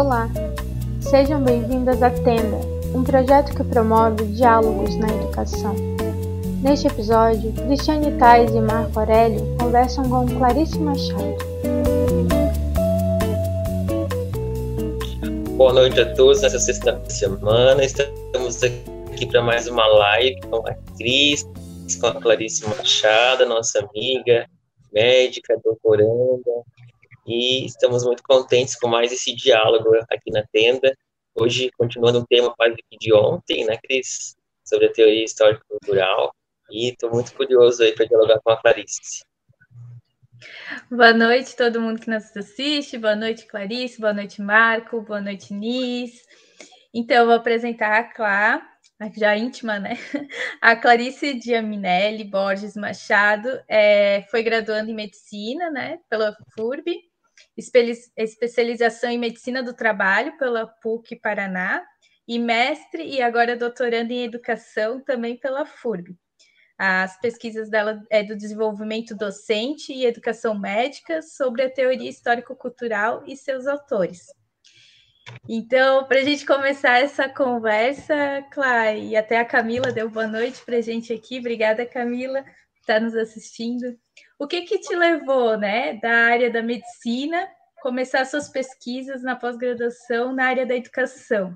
Olá, sejam bem-vindas à Tenda, um projeto que promove diálogos na educação. Neste episódio, Cristiane Tais e Marco Aurélio conversam com Clarice Machado. Boa noite a todos nessa sexta semana. Estamos aqui para mais uma live com a Cris, com a Clarice Machado, nossa amiga, médica, doutoranda, e estamos muito contentes com mais esse diálogo aqui na tenda. Hoje, continuando um tema quase que de ontem, né, Cris? Sobre a teoria histórico-cultural, e estou muito curioso aí para dialogar com a Clarice. Boa noite todo mundo que nos assiste, boa noite Clarice, boa noite Marco, boa noite Nis. Então, eu vou apresentar a Clá, já íntima, né? A Clarice Diaminelli Borges Machado é, foi graduando em medicina, né, pela FURB, especialização em medicina do trabalho pela PUC Paraná e mestre e agora doutorando em educação também pela FURB. As pesquisas dela é do desenvolvimento docente e educação médica sobre a teoria histórico-cultural e seus autores. Então, para a gente começar essa conversa, Clay, e até a Camila deu boa noite para a gente aqui. Obrigada, Camila, por estar nos assistindo. O que que te levou, né, da área da medicina, começar suas pesquisas na pós-graduação na área da educação?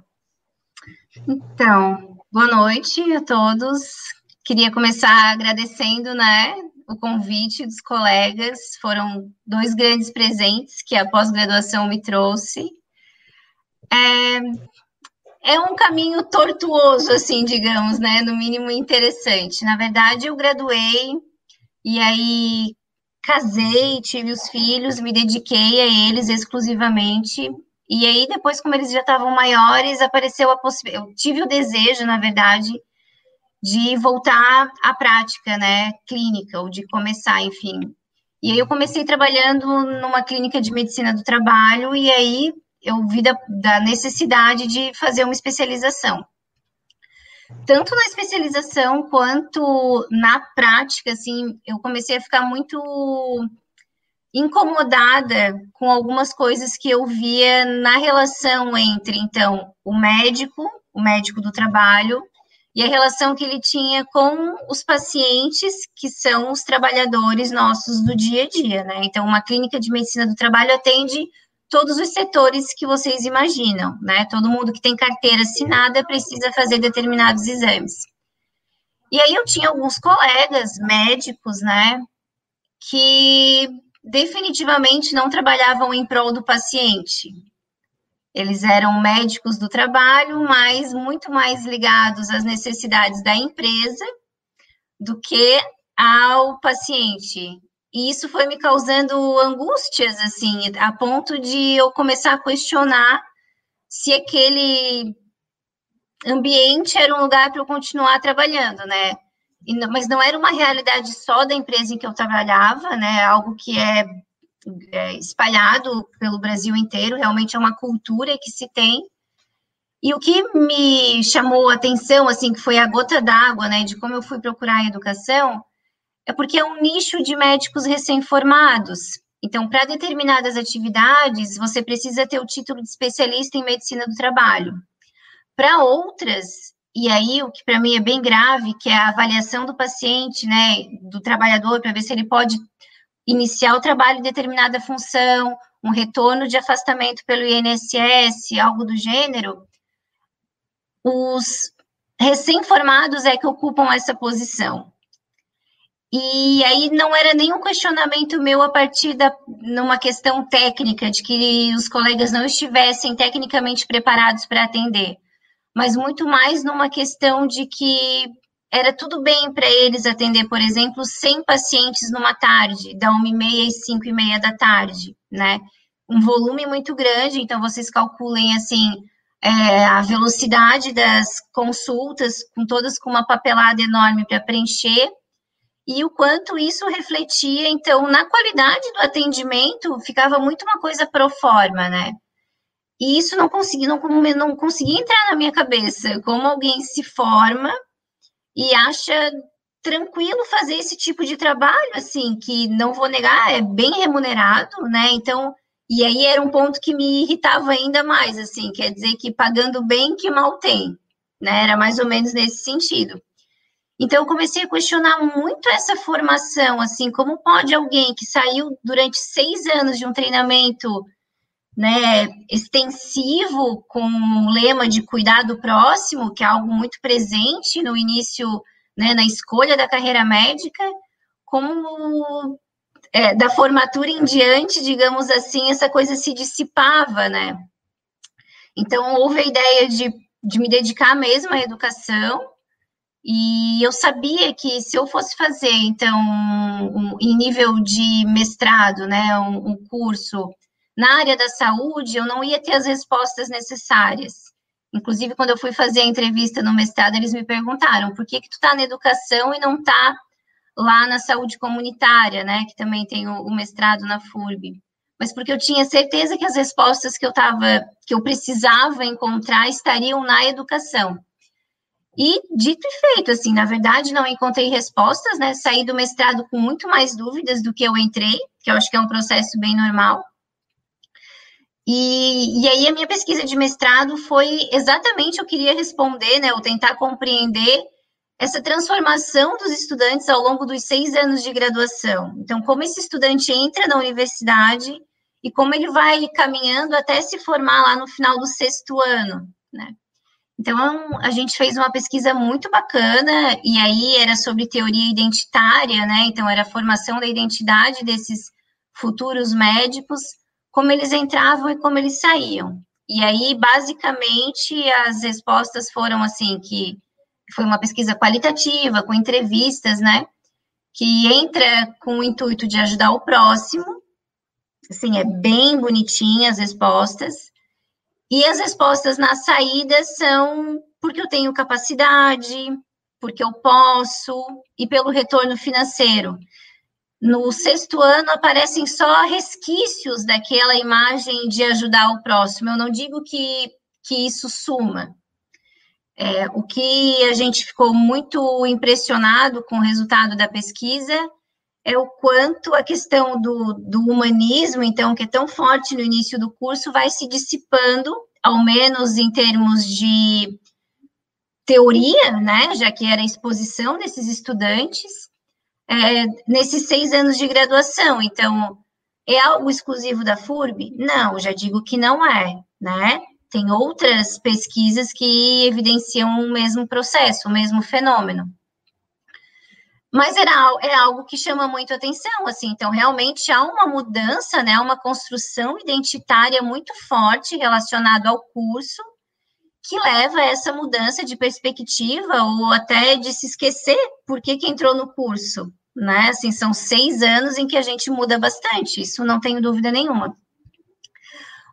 Então, boa noite a todos. Queria começar agradecendo, né, o convite dos colegas. Foram dois grandes presentes que a pós-graduação me trouxe é, é um caminho tortuoso, assim, digamos, né? No mínimo interessante. Na verdade, eu graduei e aí casei, tive os filhos, me dediquei a eles exclusivamente. E aí, depois, como eles já estavam maiores, apareceu a possibilidade. Eu tive o desejo, na verdade, de voltar à prática, né, clínica, ou de começar, enfim. E aí eu comecei trabalhando numa clínica de medicina do trabalho, e aí eu vi da, da necessidade de fazer uma especialização. Tanto na especialização quanto na prática, assim, eu comecei a ficar muito incomodada com algumas coisas que eu via na relação entre, então, o médico, o médico do trabalho, e a relação que ele tinha com os pacientes, que são os trabalhadores nossos do dia a dia, né? Então, uma clínica de medicina do trabalho atende todos os setores que vocês imaginam, né? Todo mundo que tem carteira assinada precisa fazer determinados exames. E aí eu tinha alguns colegas médicos, né, que definitivamente não trabalhavam em prol do paciente. Eles eram médicos do trabalho, mas muito mais ligados às necessidades da empresa do que ao paciente. E isso foi me causando angústias, assim, a ponto de eu começar a questionar se aquele ambiente era um lugar para eu continuar trabalhando, né? E, mas não era uma realidade só da empresa em que eu trabalhava, né? Algo que é, é espalhado pelo Brasil inteiro, realmente é uma cultura que se tem. E o que me chamou a atenção, assim, que foi a gota d'água, né, de como eu fui procurar a educação, é porque é um nicho de médicos recém-formados. Então, para determinadas atividades, você precisa ter o título de especialista em medicina do trabalho. Para outras, e aí o que para mim é bem grave, que é a avaliação do paciente, né, do trabalhador, para ver se ele pode iniciar o trabalho em determinada função, um retorno de afastamento pelo INSS, algo do gênero, os recém-formados é que ocupam essa posição. E aí não era nenhum questionamento meu a partir da numa questão técnica de que os colegas não estivessem tecnicamente preparados para atender, mas muito mais numa questão de que era tudo bem para eles atender, por exemplo, 100 pacientes numa tarde, da 1h30 às 5h30 da tarde, né? Um volume muito grande, então vocês calculem assim é, a velocidade das consultas, com todas com uma papelada enorme para preencher e o quanto isso refletia, então, na qualidade do atendimento, ficava muito uma coisa pro forma, né? E isso não conseguia, não, não conseguia entrar na minha cabeça, como alguém se forma e acha tranquilo fazer esse tipo de trabalho, assim, que não vou negar, é bem remunerado, né? Então, E aí era um ponto que me irritava ainda mais, assim, quer dizer que pagando bem que mal tem, né? Era mais ou menos nesse sentido. Então eu comecei a questionar muito essa formação, assim, como pode alguém que saiu durante seis anos de um treinamento né, extensivo com o lema de cuidar do próximo, que é algo muito presente no início, né, na escolha da carreira médica, como é, da formatura em diante, digamos assim, essa coisa se dissipava, né? Então, houve a ideia de, de me dedicar mesmo à educação, e eu sabia que se eu fosse fazer, então, um, em nível de mestrado, né, um, um curso na área da saúde, eu não ia ter as respostas necessárias. Inclusive, quando eu fui fazer a entrevista no mestrado, eles me perguntaram por que, que tu está na educação e não está lá na saúde comunitária, né? Que também tem o, o, mestrado na FURB. Mas porque eu tinha certeza que as respostas que eu tava, que eu precisava encontrar estariam na educação. E dito e feito, assim, na verdade, não encontrei respostas, né? Saí do mestrado com muito mais dúvidas do que eu entrei, que eu acho que é um processo bem normal. E, e aí a minha pesquisa de mestrado foi exatamente eu queria responder, né, ou tentar compreender essa transformação dos estudantes ao longo dos seis anos de graduação. Então, como esse estudante entra na universidade e como ele vai caminhando até se formar lá no final do sexto ano, né? Então, a gente fez uma pesquisa muito bacana, e aí era sobre teoria identitária, né? Então, era a formação da identidade desses futuros médicos como eles entravam e como eles saíam. E aí, basicamente, as respostas foram assim, que foi uma pesquisa qualitativa, com entrevistas, né? Que entra com o intuito de ajudar o próximo. Assim, é bem bonitinha as respostas. E as respostas na saída são porque eu tenho capacidade, porque eu posso, e pelo retorno financeiro no sexto ano aparecem só resquícios daquela imagem de ajudar o próximo. Eu não digo que, que isso suma. É, o que a gente ficou muito impressionado com o resultado da pesquisa é o quanto a questão do, do humanismo, então, que é tão forte no início do curso, vai se dissipando, ao menos em termos de teoria, né, já que era a exposição desses estudantes, é, nesses seis anos de graduação. Então, é algo exclusivo da FURB? Não, já digo que não é, né? Tem outras pesquisas que evidenciam o mesmo processo, o mesmo fenômeno. Mas era, é algo que chama muito atenção, assim, então realmente há uma mudança, né, uma construção identitária muito forte relacionada ao curso, que leva a essa mudança de perspectiva ou até de se esquecer por que, que entrou no curso, né? Assim, são seis anos em que a gente muda bastante, isso não tenho dúvida nenhuma.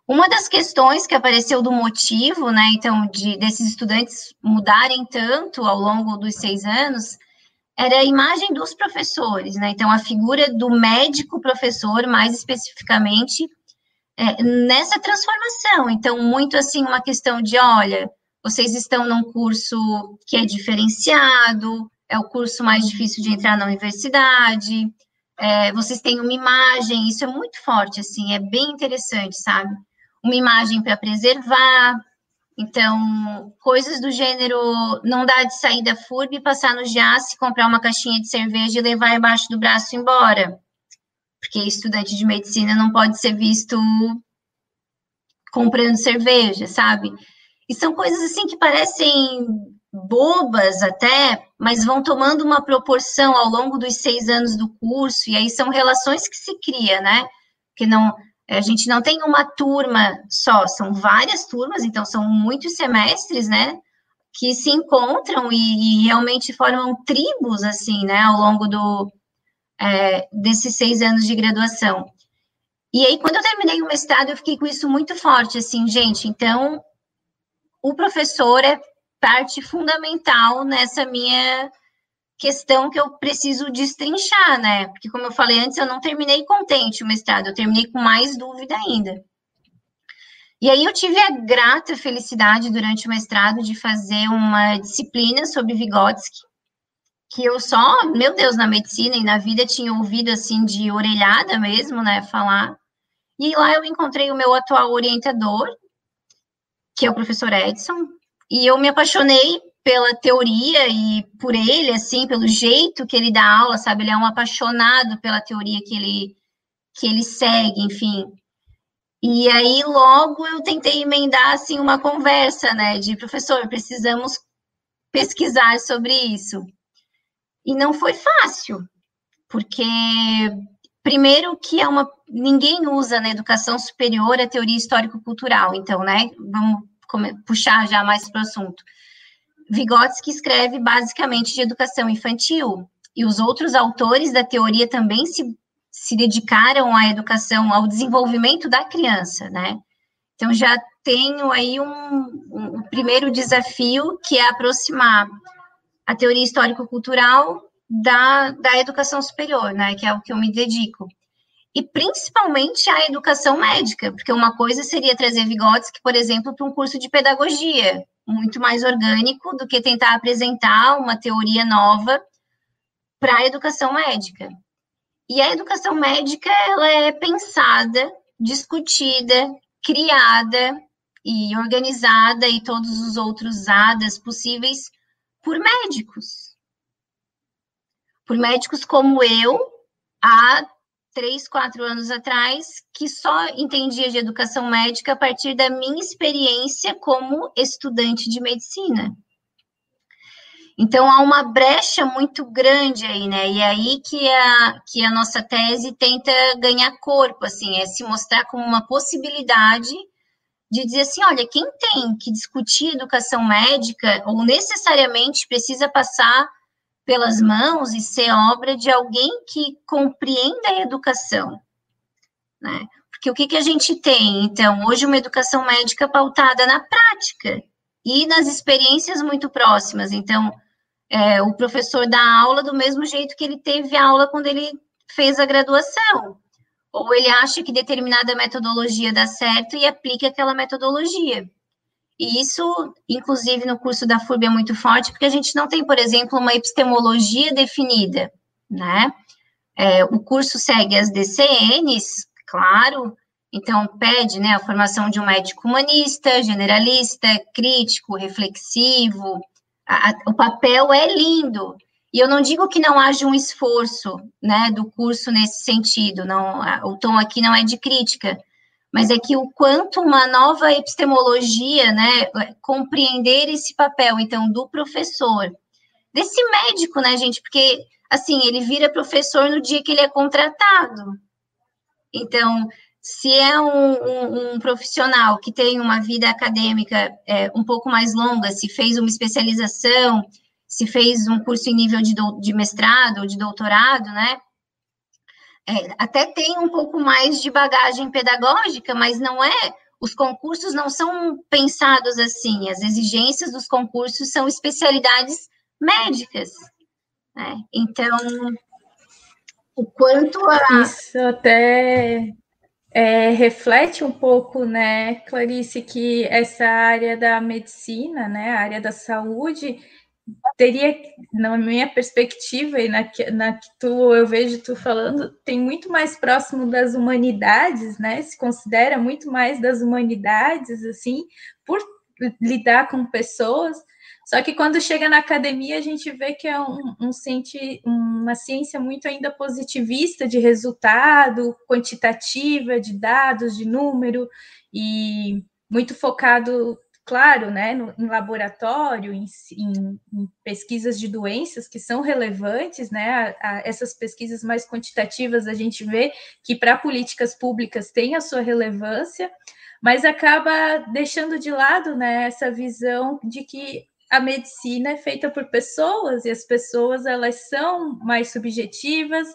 Uma das questões que apareceu do motivo, né, então, de desses estudantes mudarem tanto ao longo dos seis anos, era a imagem dos professores, né? Então, a figura do médico professor, mais especificamente, é, nessa transformação. Então, muito assim, uma questão de, olha, vocês estão num curso que é diferenciado, é o curso mais difícil de entrar na universidade, é, vocês têm uma imagem, isso é muito forte, assim, é bem interessante, sabe? Uma imagem para preservar, então, coisas do gênero, não dá de sair da FURB, passar no JAS, comprar uma caixinha de cerveja e levar embaixo do braço embora porque estudante de medicina não pode ser visto comprando cerveja, sabe? E são coisas assim que parecem bobas até, mas vão tomando uma proporção ao longo dos seis anos do curso, e aí são relações que se cria, né? Que não, a gente não tem uma turma só, são várias turmas, então são muitos semestres, né? Que se encontram e, e realmente formam tribos, assim, né? Ao longo do, é, desses seis anos de graduação. E aí, quando eu terminei o mestrado, eu fiquei com isso muito forte, assim, gente, então, o professor é parte fundamental nessa minha questão que eu preciso destrinchar, né? Porque, como eu falei antes, eu não terminei contente o mestrado, eu terminei com mais dúvida ainda. E aí eu tive a grata felicidade durante o mestrado de fazer uma disciplina sobre Vygotsky, que eu só, meu Deus, na medicina e na vida tinha ouvido assim de orelhada mesmo, né, falar. E lá eu encontrei o meu atual orientador, que é o professor Edson, e eu me apaixonei pela teoria e por ele, assim, pelo jeito que ele dá aula, sabe? Ele é um apaixonado pela teoria que ele, que ele segue, enfim. E aí, logo, eu tentei emendar, assim, uma conversa, né? De, professor, precisamos pesquisar sobre isso. E não foi fácil, porque, primeiro, que é uma... Ninguém usa na educação superior a teoria histórico-cultural, então, né? Vamos puxar já mais para o assunto Vygotsky escreve basicamente de educação infantil, e os outros autores da teoria também se, se dedicaram à educação, ao desenvolvimento da criança, né? Então, já tenho aí um, um, primeiro desafio, que é aproximar a teoria histórico-cultural da, da educação superior, né? Que é o que eu me dedico e principalmente a educação médica, porque uma coisa seria trazer Vygotsky, por exemplo, para um curso de pedagogia, muito mais orgânico do que tentar apresentar uma teoria nova para a educação médica. E a educação médica ela é pensada, discutida, criada e organizada e todos os outros ADAs possíveis por médicos. Por médicos como eu, há três, quatro anos atrás, que só entendia de educação médica a partir da minha experiência como estudante de medicina. Então, há uma brecha muito grande aí, né? E aí que a, que a nossa tese tenta ganhar corpo, assim, é se mostrar como uma possibilidade de dizer assim, olha, quem tem que discutir educação médica ou necessariamente precisa passar pelas mãos e ser obra de alguém que compreenda a educação, né? Porque o que, que a gente tem, então, hoje uma educação médica pautada na prática e nas experiências muito próximas. Então, é, o professor dá aula do mesmo jeito que ele teve aula quando ele fez a graduação. Ou ele acha que determinada metodologia dá certo e aplica aquela metodologia. E isso, inclusive, no curso da FURB é muito forte, porque a gente não tem, por exemplo, uma epistemologia definida, né? É, o curso segue as DCNs, claro, então pede né, a formação de um médico humanista, generalista, crítico, reflexivo. A, a, o papel é lindo. E eu não digo que não haja um esforço né, do curso nesse sentido, não, a, o tom aqui não é de crítica, mas é que o quanto uma nova epistemologia, né, compreender esse papel, então, do professor, desse médico, né, gente, porque, assim, ele vira professor no dia que ele é contratado. Então, se é um, um, um profissional que tem uma vida acadêmica é, um pouco mais longa, se fez uma especialização, se fez um curso em nível de, do, de mestrado ou de doutorado, né, é, até tem um pouco mais de bagagem pedagógica, mas não é. Os concursos não são pensados assim. As exigências dos concursos são especialidades médicas. Né? Então, o quanto a. Isso até é, reflete um pouco, né, Clarice, que essa área da medicina, né, a área da saúde, teria, na minha perspectiva e na que, na que tu, eu vejo tu falando, tem muito mais próximo das humanidades, né? Se considera muito mais das humanidades, assim, por lidar com pessoas. Só que quando chega na academia, a gente vê que é um, um uma ciência muito ainda positivista de resultado, quantitativa, de dados, de número, e muito focado claro, né, no, em laboratório, em, em, em, pesquisas de doenças que são relevantes, né, a, a essas pesquisas mais quantitativas a gente vê que para políticas públicas tem a sua relevância, mas acaba deixando de lado, né, essa visão de que a medicina é feita por pessoas e as pessoas elas são mais subjetivas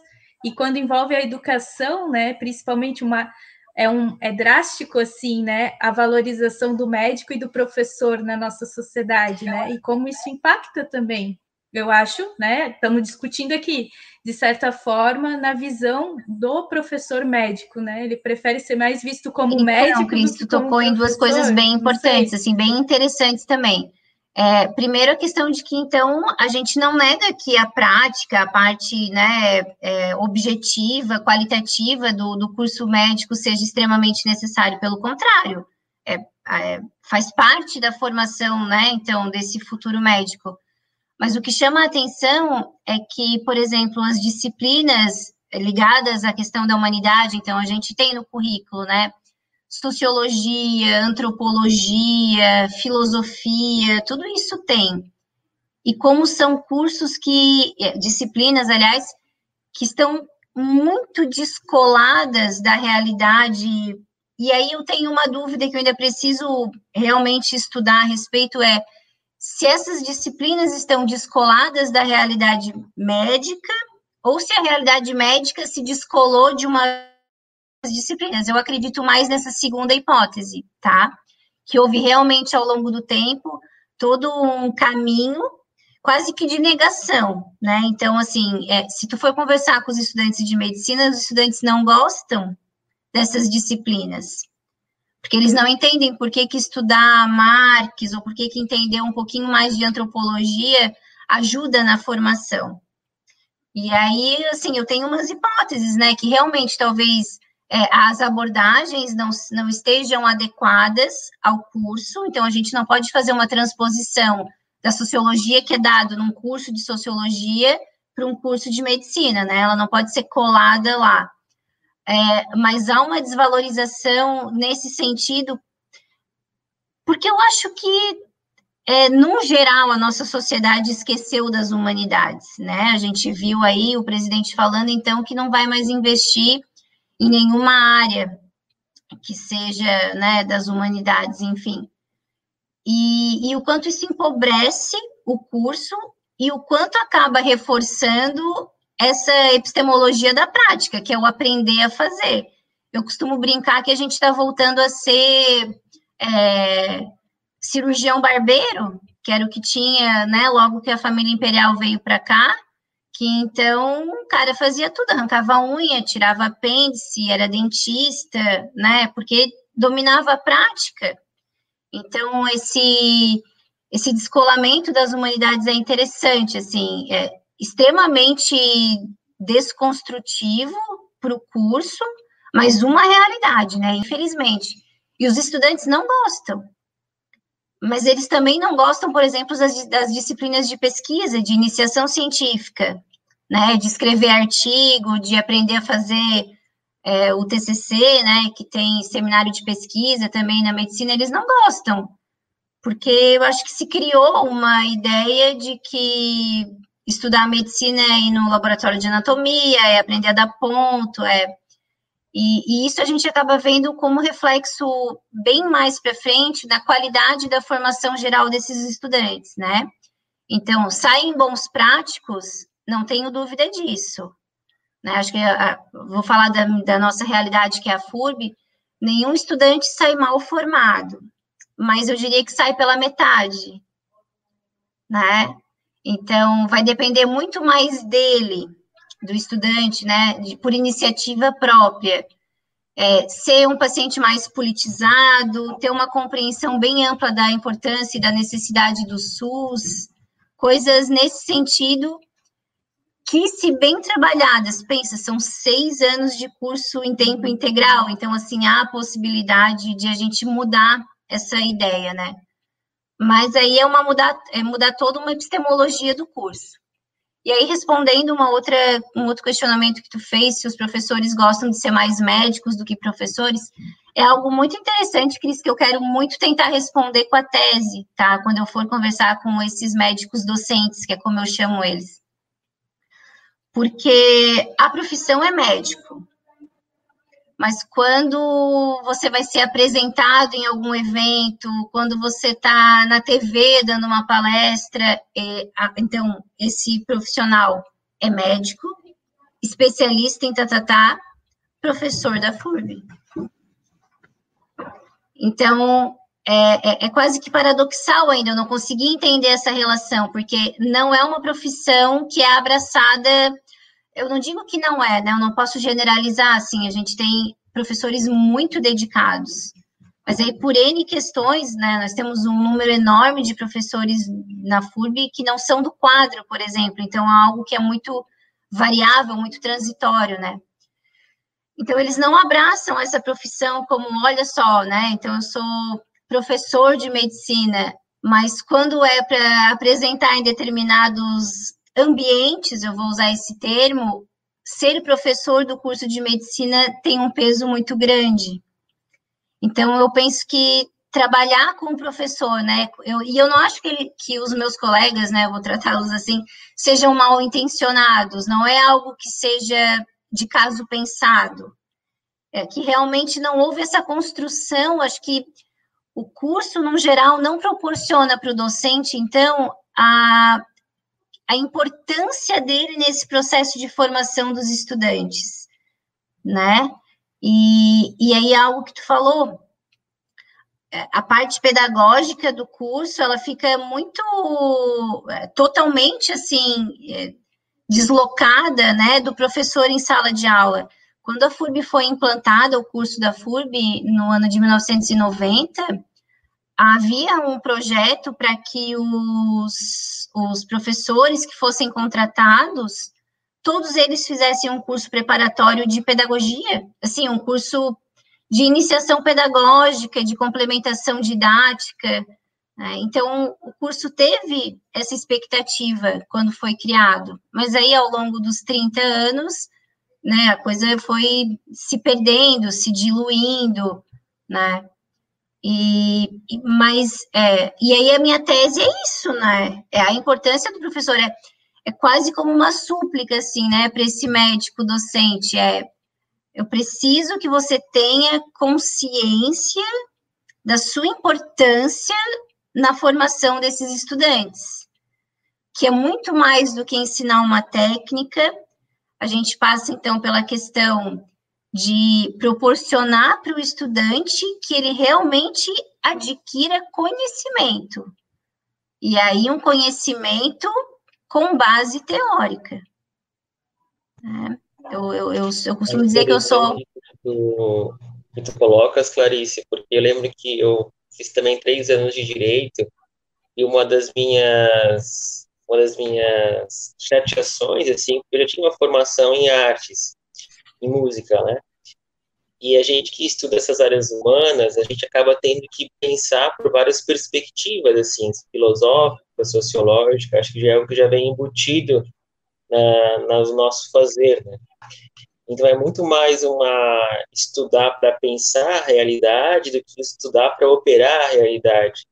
e quando envolve a educação, né, principalmente uma é, um, é drástico assim, né, a valorização do médico e do professor na nossa sociedade, né, e como isso impacta também, eu acho, né, estamos discutindo aqui, de certa forma, na visão do professor médico, né, ele prefere ser mais visto como então, médico Cris, tu tocou em duas coisas bem importantes, assim, bem interessantes também. É, primeiro, a questão de que, então, a gente não nega que a prática, a parte né, é, objetiva, qualitativa do, do curso médico seja extremamente necessário, pelo contrário, é, é, faz parte da formação, né, então, desse futuro médico. Mas o que chama a atenção é que, por exemplo, as disciplinas ligadas à questão da humanidade, então, a gente tem no currículo, né, sociologia, antropologia, filosofia, tudo isso tem. E como são cursos que, eh, disciplinas, aliás, que estão muito descoladas da realidade. E aí eu tenho uma dúvida que eu ainda preciso realmente estudar a respeito é se essas disciplinas estão descoladas da realidade médica ou se a realidade médica se descolou de uma disciplinas. Eu acredito mais nessa segunda hipótese, tá? Que houve realmente ao longo do tempo todo um caminho quase que de negação, né? Então, assim, é, se tu for conversar com os estudantes de medicina, os estudantes não gostam dessas disciplinas, porque eles não entendem por que, que estudar Marx ou por que, que entender um pouquinho mais de antropologia ajuda na formação. E aí, assim, eu tenho umas hipóteses, né, que realmente talvez é, as abordagens não, não estejam adequadas ao curso, então a gente não pode fazer uma transposição da sociologia que é dado num curso de sociologia para um curso de medicina, né? Ela não pode ser colada lá. É, mas há uma desvalorização nesse sentido, porque eu acho que, é, no geral, a nossa sociedade esqueceu das humanidades, né? A gente viu aí o presidente falando, então, que não vai mais investir em nenhuma área que seja né, das humanidades, enfim. E, e o quanto isso empobrece o curso e o quanto acaba reforçando essa epistemologia da prática, que é o aprender a fazer. Eu costumo brincar que a gente está voltando a ser é, cirurgião barbeiro, que era o que tinha, né, logo que a família imperial veio para cá, que então o cara fazia tudo, arrancava unha, tirava apêndice, era dentista, né? Porque dominava a prática. Então esse esse descolamento das humanidades é interessante, assim, é extremamente desconstrutivo para o curso, mas uma realidade, né? Infelizmente. E os estudantes não gostam mas eles também não gostam, por exemplo, das, das, disciplinas de pesquisa, de iniciação científica, né, de escrever artigo, de aprender a fazer é, o TCC, né, que tem seminário de pesquisa também na medicina, eles não gostam, porque eu acho que se criou uma ideia de que estudar medicina é ir no laboratório de anatomia, é aprender a dar ponto, é e, e, isso a gente acaba vendo como reflexo bem mais para frente da qualidade da formação geral desses estudantes, né? Então, saem bons práticos, não tenho dúvida disso. Né? Acho que a, vou falar da, da nossa realidade, que é a FURB, nenhum estudante sai mal formado, mas eu diria que sai pela metade, né? Então, vai depender muito mais dele do estudante, né, de, por iniciativa própria, é, ser um paciente mais politizado, ter uma compreensão bem ampla da importância e da necessidade do SUS, coisas nesse sentido que, se bem trabalhadas, pensa, são seis anos de curso em tempo integral, então, assim, há a possibilidade de a gente mudar essa ideia, né? Mas aí é uma mudar, é mudar toda uma epistemologia do curso. E aí, respondendo uma outra, um outro questionamento que tu fez, se os professores gostam de ser mais médicos do que professores, é algo muito interessante, Cris, que eu quero muito tentar responder com a tese, tá? Quando eu for conversar com esses médicos docentes, que é como eu chamo eles. Porque a profissão é médico, mas quando você vai ser apresentado em algum evento, quando você está na TV dando uma palestra, é, então esse profissional é médico, especialista em tatatá, professor da FURB. Então, é, é, é, quase que paradoxal ainda, eu não consegui entender essa relação, porque não é uma profissão que é abraçada eu não digo que não é, né? Eu não posso generalizar, assim, a gente tem professores muito dedicados, Mas aí, por N questões, né, nós temos um número enorme de professores na FURB que não são do quadro, por exemplo, então é algo que é muito variável, muito transitório, né? Então, eles não abraçam essa profissão como, olha só, né? Então, eu sou professor de medicina, mas quando é para apresentar em determinados ambientes, eu vou usar esse termo, ser professor do curso de medicina tem um peso muito grande. Então, eu penso que trabalhar com o professor, né? Eu, e eu não acho que, ele, que os meus colegas, né, vou tratá-los assim, sejam mal intencionados, não é algo que seja de caso pensado. É que realmente não houve essa construção, acho que o curso, no geral, não proporciona para o docente, então, a, a importância dele nesse processo de formação dos estudantes, né? E, e aí, algo que tu falou, é, a parte pedagógica do curso, ela fica muito, é, totalmente, assim, é, deslocada, né, do professor em sala de aula. Quando a FURB foi implantada, o curso da FURB, no ano de 1990, havia um projeto para que os, os professores que fossem contratados, todos eles fizessem um curso preparatório de pedagogia, assim, um curso de iniciação pedagógica, de complementação didática. Né? Então, o curso teve essa expectativa quando foi criado, mas aí, ao longo dos 30 anos, né, a coisa foi se perdendo, se diluindo, né? E, mas, é, e aí a minha tese é isso, né? É a importância do professor, é, é quase como uma súplica, assim, né, para esse médico docente, é, eu preciso que você tenha consciência da sua importância na formação desses estudantes, que é muito mais do que ensinar uma técnica, a gente passa, então, pela questão de proporcionar para o estudante que ele realmente adquira conhecimento. E aí, um conhecimento com base teórica. É, eu, eu, eu, eu, costumo é dizer que eu sou. Tu, que tu colocas, Clarice, porque eu lembro que eu fiz também três anos de direito e uma das minhas uma das minhas chateações, assim, eu já tinha uma formação em artes, em música, né? E a gente que estuda essas áreas humanas, a gente acaba tendo que pensar por várias perspectivas, assim, filosófica, sociológica, acho que já é algo que já vem embutido na, no nosso fazer, né? Então é muito mais uma estudar para pensar a realidade do que estudar para operar a realidade.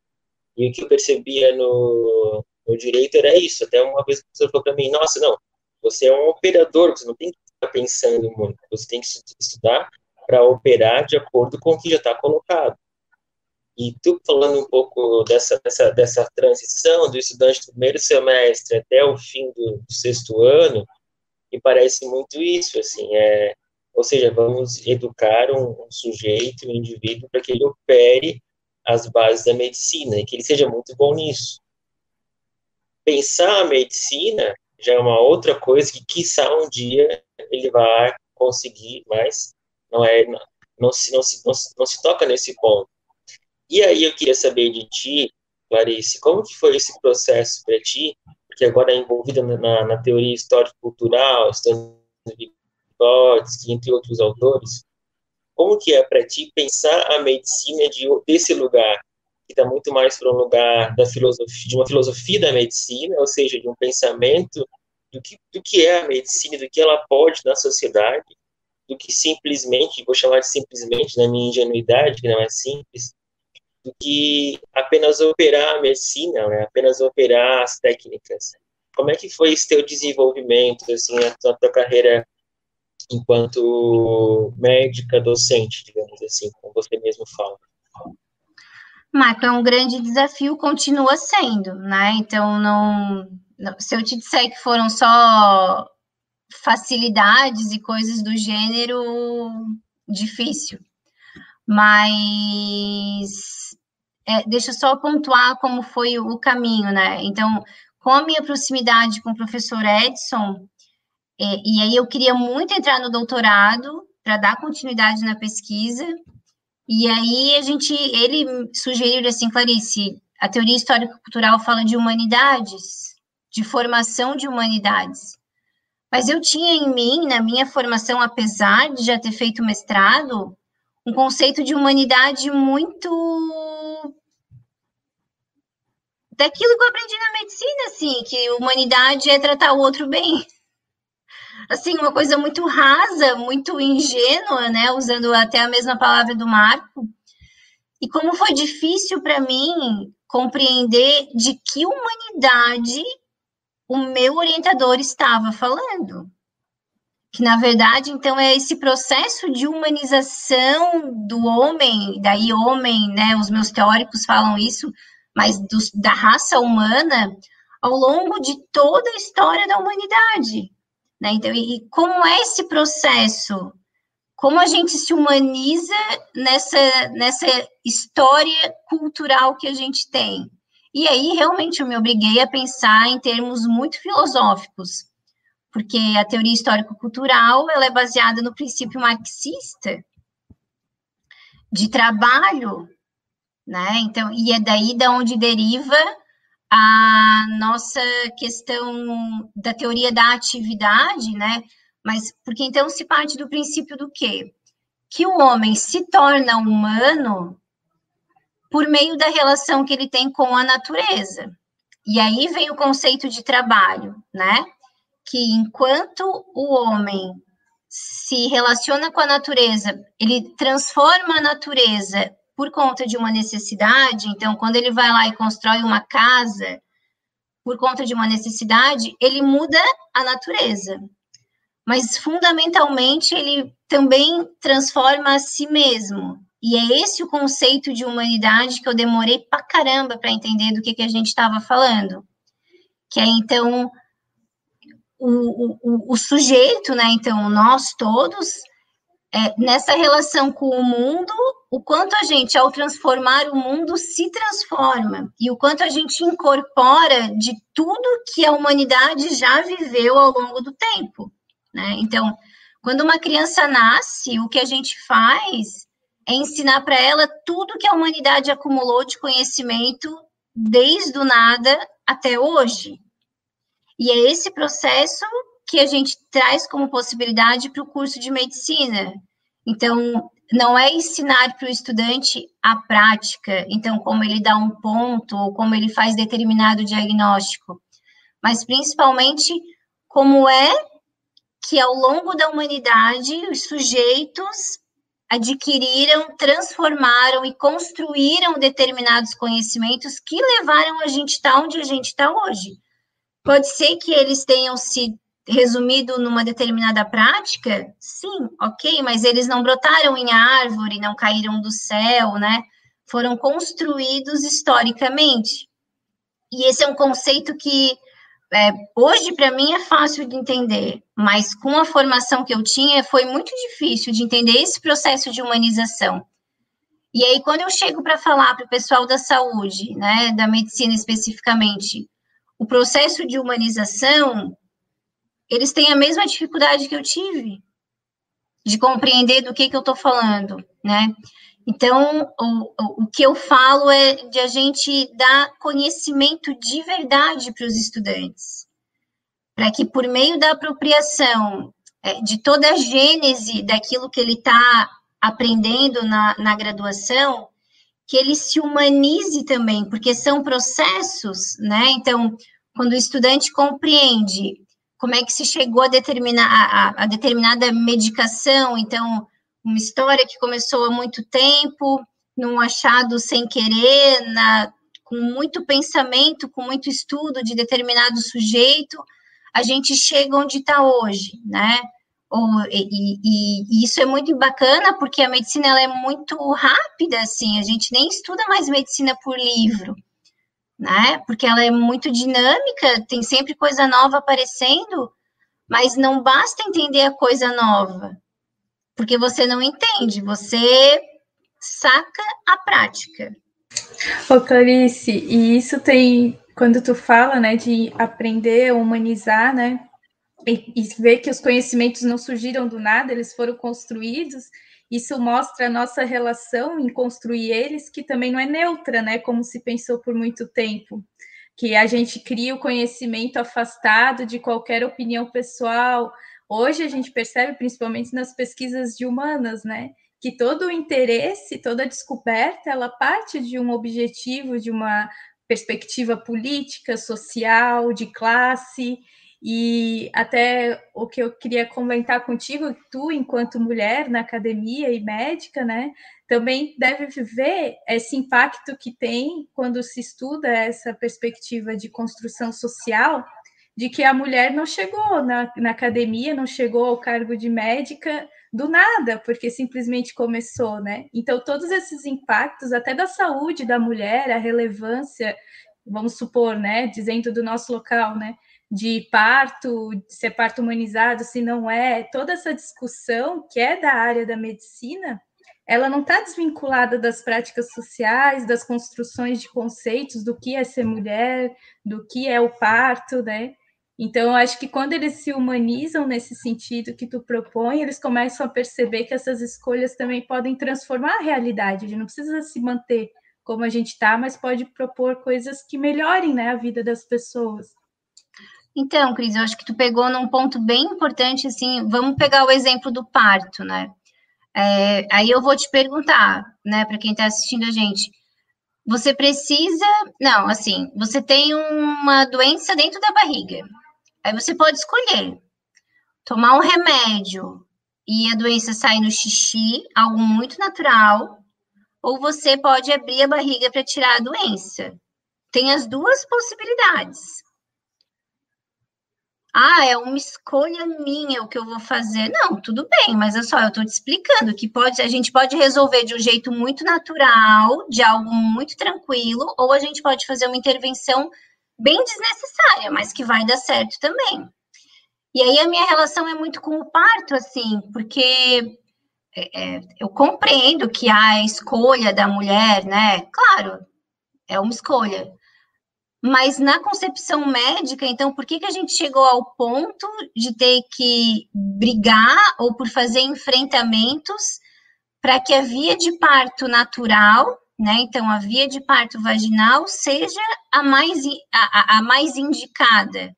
E o que eu percebia no, no direito era isso. Até uma vez o professor falou para mim: Nossa, não, você é um operador, você não tem que pensando muito, você tem que estudar para operar de acordo com o que já está colocado. E tu falando um pouco dessa, dessa, dessa transição do estudante do primeiro semestre até o fim do, do sexto ano, me parece muito isso, assim, é, ou seja, vamos educar um, um sujeito, um indivíduo, para que ele opere as bases da medicina e que ele seja muito bom nisso pensar a medicina já é uma outra coisa que, quiçá, um dia ele vai conseguir, mas não é, não, não, se, não, se, não, não se toca nesse ponto. E aí eu queria saber de ti, Clarice, como que foi esse processo para ti, que agora é envolvida na, na teoria histórico-cultural, Vygotsky, entre outros autores, como que é para ti pensar a medicina de, desse lugar, está muito mais para um lugar da filosofia, de uma filosofia da medicina, ou seja, de um pensamento do que, do que é a medicina, do que ela pode na sociedade, do que simplesmente, vou chamar de simplesmente, na minha ingenuidade, que não é simples, do que apenas operar a medicina, né? apenas operar as técnicas. Como é que foi esse teu desenvolvimento, assim, a tua, a tua carreira enquanto médica docente, digamos assim, como você mesmo fala? Marco, é um grande desafio, continua sendo, né? Então, não, não, se eu te disser que foram só facilidades e coisas do gênero, difícil. Mas é, deixa eu só pontuar como foi o caminho, né? Então, com a minha proximidade com o professor Edson, é, e aí eu queria muito entrar no doutorado para dar continuidade na pesquisa, E aí a gente, ele sugeriu assim, Clarice, a teoria histórico-cultural fala de humanidades, de formação de humanidades. Mas eu tinha em mim, na minha formação, apesar de já ter feito mestrado, um conceito de humanidade muito daquilo que eu aprendi na medicina, assim, que humanidade é tratar o outro bem. Assim, uma coisa muito rasa, muito ingênua, né? Usando até a mesma palavra do Marco. E como foi difícil para mim compreender de que humanidade o meu orientador estava falando. Que, na verdade, então, é esse processo de humanização do homem, daí homem, né? Os meus teóricos falam isso, mas do, da raça humana ao longo de toda a história da humanidade. Né? Então, e, e como é esse processo? Como a gente se humaniza nessa, nessa história cultural que a gente tem? E aí, realmente, eu me obriguei a pensar em termos muito filosóficos, porque a teoria histórico-cultural ela é baseada no princípio marxista de trabalho né? Então, e é daí da onde deriva a nossa questão da teoria da atividade, né? Mas porque então se parte do princípio do quê? Que o homem se torna humano por meio da relação que ele tem com a natureza. E aí vem o conceito de trabalho, né? Que enquanto o homem se relaciona com a natureza, ele transforma a natureza por conta de uma necessidade, então, quando ele vai lá e constrói uma casa por conta de uma necessidade, ele muda a natureza. Mas, fundamentalmente, ele também transforma a si mesmo. E é esse o conceito de humanidade que eu demorei pra caramba para entender do que, que a gente estava falando. Que é, então, o, o, o sujeito, né? Então, nós todos é, nessa relação com o mundo, o quanto a gente, ao transformar o mundo, se transforma e o quanto a gente incorpora de tudo que a humanidade já viveu ao longo do tempo. Né? Então, quando uma criança nasce, o que a gente faz é ensinar para ela tudo que a humanidade acumulou de conhecimento desde o nada até hoje. E é esse processo que a gente traz como possibilidade para o curso de medicina. Então, não é ensinar para o estudante a prática, então, como ele dá um ponto, ou como ele faz determinado diagnóstico, mas principalmente como é que ao longo da humanidade os sujeitos adquiriram, transformaram e construíram determinados conhecimentos que levaram a gente estar onde a gente está hoje. Pode ser que eles tenham se resumido numa determinada prática, sim, ok, mas eles não brotaram em árvore, não caíram do céu, né? Foram construídos historicamente. E esse é um conceito que é, hoje para mim é fácil de entender, mas com a formação que eu tinha foi muito difícil de entender esse processo de humanização. E aí, quando eu chego para falar para o pessoal da saúde, né, da medicina especificamente, o processo de humanização eles têm a mesma dificuldade que eu tive de compreender do que, que eu estou falando, né? Então, o, o que eu falo é de a gente dar conhecimento de verdade para os estudantes, para que por meio da apropriação é, de toda a gênese daquilo que ele está aprendendo na, na graduação, que ele se humanize também, porque são processos, né? Então, quando o estudante compreende como é que se chegou a, determinar, a, a determinada medicação. Então, uma história que começou há muito tempo, num achado sem querer, na, com muito pensamento, com muito estudo de determinado sujeito, a gente chega onde está hoje, né? Ou, e, e, e, isso é muito bacana porque a medicina ela é muito rápida, assim, a gente nem estuda mais medicina por livro né? Porque ela é muito dinâmica, tem sempre coisa nova aparecendo, mas não basta entender a coisa nova, porque você não entende, você saca a prática. Ô Clarice, e isso tem, quando tu fala, né, de aprender, humanizar, né, e, e ver que os conhecimentos não surgiram do nada, eles foram construídos, isso mostra a nossa relação em construir eles, que também não é neutra, né? Como se pensou por muito tempo. Que a gente cria o conhecimento afastado de qualquer opinião pessoal. Hoje a gente percebe, principalmente nas pesquisas de humanas, né? Que todo o interesse, toda descoberta, ela parte de um objetivo, de uma perspectiva política, social, de classe, e até o que eu queria comentar contigo, tu, enquanto mulher na academia e médica, né, também deve viver esse impacto que tem quando se estuda essa perspectiva de construção social, de que a mulher não chegou na, na academia, não chegou ao cargo de médica do nada, porque simplesmente começou, né? Então, todos esses impactos, até da saúde da mulher, a relevância, vamos supor, né, dizendo do nosso local, né, de parto, de ser parto humanizado, se não é, toda essa discussão que é da área da medicina, ela não está desvinculada das práticas sociais, das construções de conceitos do que é ser mulher, do que é o parto, né? Então, eu acho que quando eles se humanizam nesse sentido que tu propõe, eles começam a perceber que essas escolhas também podem transformar a realidade. A gente não precisa se manter como a gente está, mas pode propor coisas que melhorem né, a vida das pessoas. Então, Cris, eu acho que tu pegou num ponto bem importante, assim, vamos pegar o exemplo do parto, né? É, aí eu vou te perguntar, né, para quem está assistindo a gente, você precisa, não, assim, você tem uma doença dentro da barriga, aí você pode escolher tomar um remédio e a doença sair no xixi, algo muito natural, ou você pode abrir a barriga para tirar a doença. Tem as duas possibilidades ah, é uma escolha minha o que eu vou fazer. Não, tudo bem, mas é só, eu estou te explicando que pode, a gente pode resolver de um jeito muito natural, de algo muito tranquilo, ou a gente pode fazer uma intervenção bem desnecessária, mas que vai dar certo também. E aí a minha relação é muito com o parto, assim, porque é, é, eu compreendo que a escolha da mulher, né? Claro, é uma escolha. Mas na concepção médica, então, por que, que a gente chegou ao ponto de ter que brigar ou por fazer enfrentamentos para que a via de parto natural, né? Então, a via de parto vaginal seja a mais, a, a mais indicada.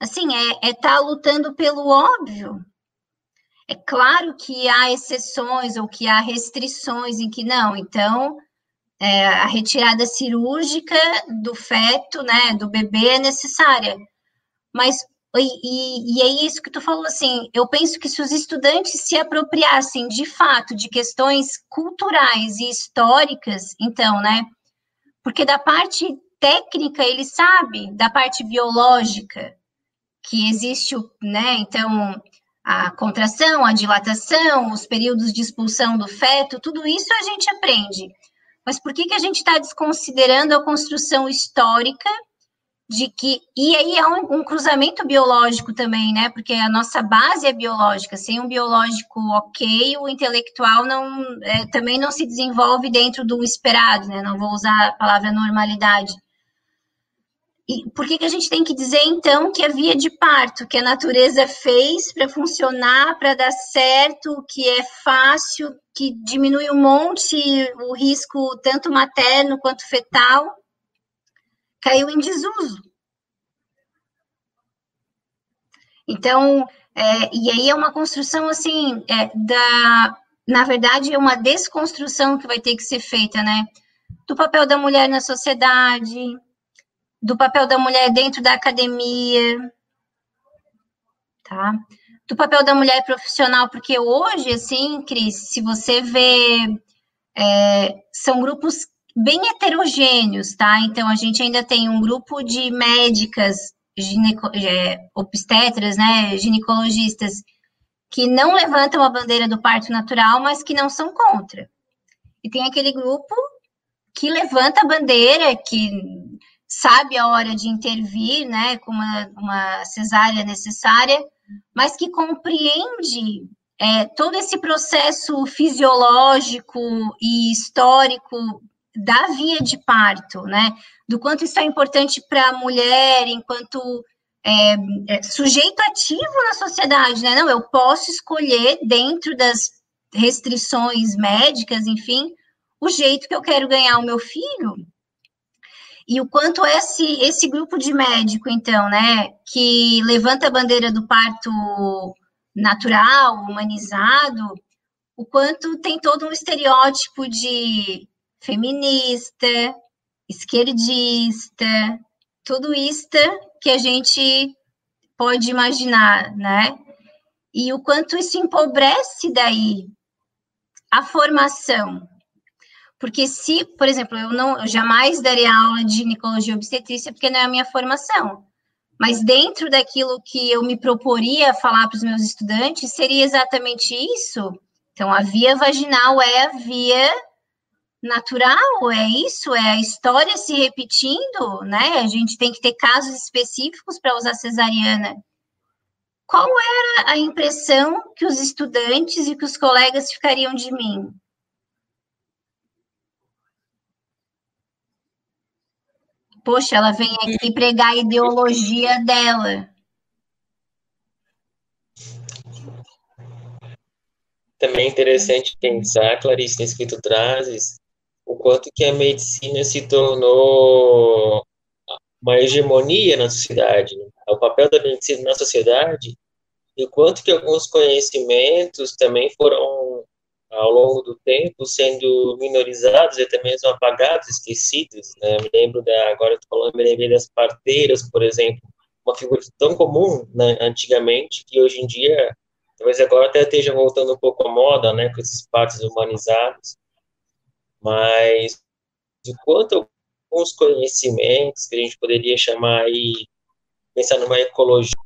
Assim, é estar é tá lutando pelo óbvio. É claro que há exceções ou que há restrições em que não, então é, a retirada cirúrgica do feto, né, do bebê é necessária. Mas, e, e, é isso que tu falou, assim, eu penso que se os estudantes se apropriassem de fato de questões culturais e históricas, então, né, porque da parte técnica ele sabe, da parte biológica, que existe, né, então, a contração, a dilatação, os períodos de expulsão do feto, tudo isso a gente aprende. Mas por que, que a gente está desconsiderando a construção histórica de que. E aí há um, um, cruzamento biológico também, né? Porque a nossa base é biológica. Sem um biológico ok, o intelectual não, é, também não se desenvolve dentro do esperado, né? Não vou usar a palavra normalidade. E por que, que a gente tem que dizer, então, que a via de parto que a natureza fez para funcionar, para dar certo, que é fácil, que diminui um monte o risco tanto materno quanto fetal, caiu em desuso. Então, é, e aí é uma construção assim, é, da, na verdade, é uma desconstrução que vai ter que ser feita, né? Do papel da mulher na sociedade, do papel da mulher dentro da academia, tá? Do papel da mulher profissional, porque hoje, assim, Cris, se você vê, é, são grupos bem heterogêneos, tá? Então, a gente ainda tem um grupo de médicas, gineco, é, obstetras, né, ginecologistas, que não levantam a bandeira do parto natural, mas que não são contra. E tem aquele grupo que levanta a bandeira, que sabe a hora de intervir, né, com uma, uma cesárea necessária, mas que compreende é, todo esse processo fisiológico e histórico da via de parto, né, do quanto isso é importante para a mulher enquanto é, é, sujeito ativo na sociedade, né, não, eu posso escolher dentro das restrições médicas, enfim, o jeito que eu quero ganhar o meu filho. E o quanto esse, esse grupo de médico, então, né, que levanta a bandeira do parto natural, humanizado, o quanto tem todo um estereótipo de feminista, esquerdista, tudo isso que a gente pode imaginar, né? E o quanto isso empobrece daí a formação. Porque se, por exemplo, eu não eu jamais daria aula de ginecologia obstetrícia porque não é a minha formação. Mas dentro daquilo que eu me proporia falar para os meus estudantes, seria exatamente isso. Então, a via vaginal é a via natural, é isso, é a história se repetindo, né? A gente tem que ter casos específicos para usar cesariana. Qual era a impressão que os estudantes e que os colegas ficariam de mim? Poxa, ela vem aqui pregar a ideologia dela. Também é interessante pensar, Clarice, que tu trazes, o quanto que a medicina se tornou uma hegemonia na sociedade, né? o papel da medicina na sociedade e o quanto que alguns conhecimentos também foram ao longo do tempo sendo minorizados e até mesmo apagados, esquecidos, né? Me lembro da agora estou falando, me lembrei das parteiras, por exemplo, uma figura tão comum né, antigamente que hoje em dia talvez agora até esteja voltando um pouco à moda, né, com esses partos humanizados mas de quanto alguns conhecimentos que a gente poderia chamar aí, pensar numa ecologia,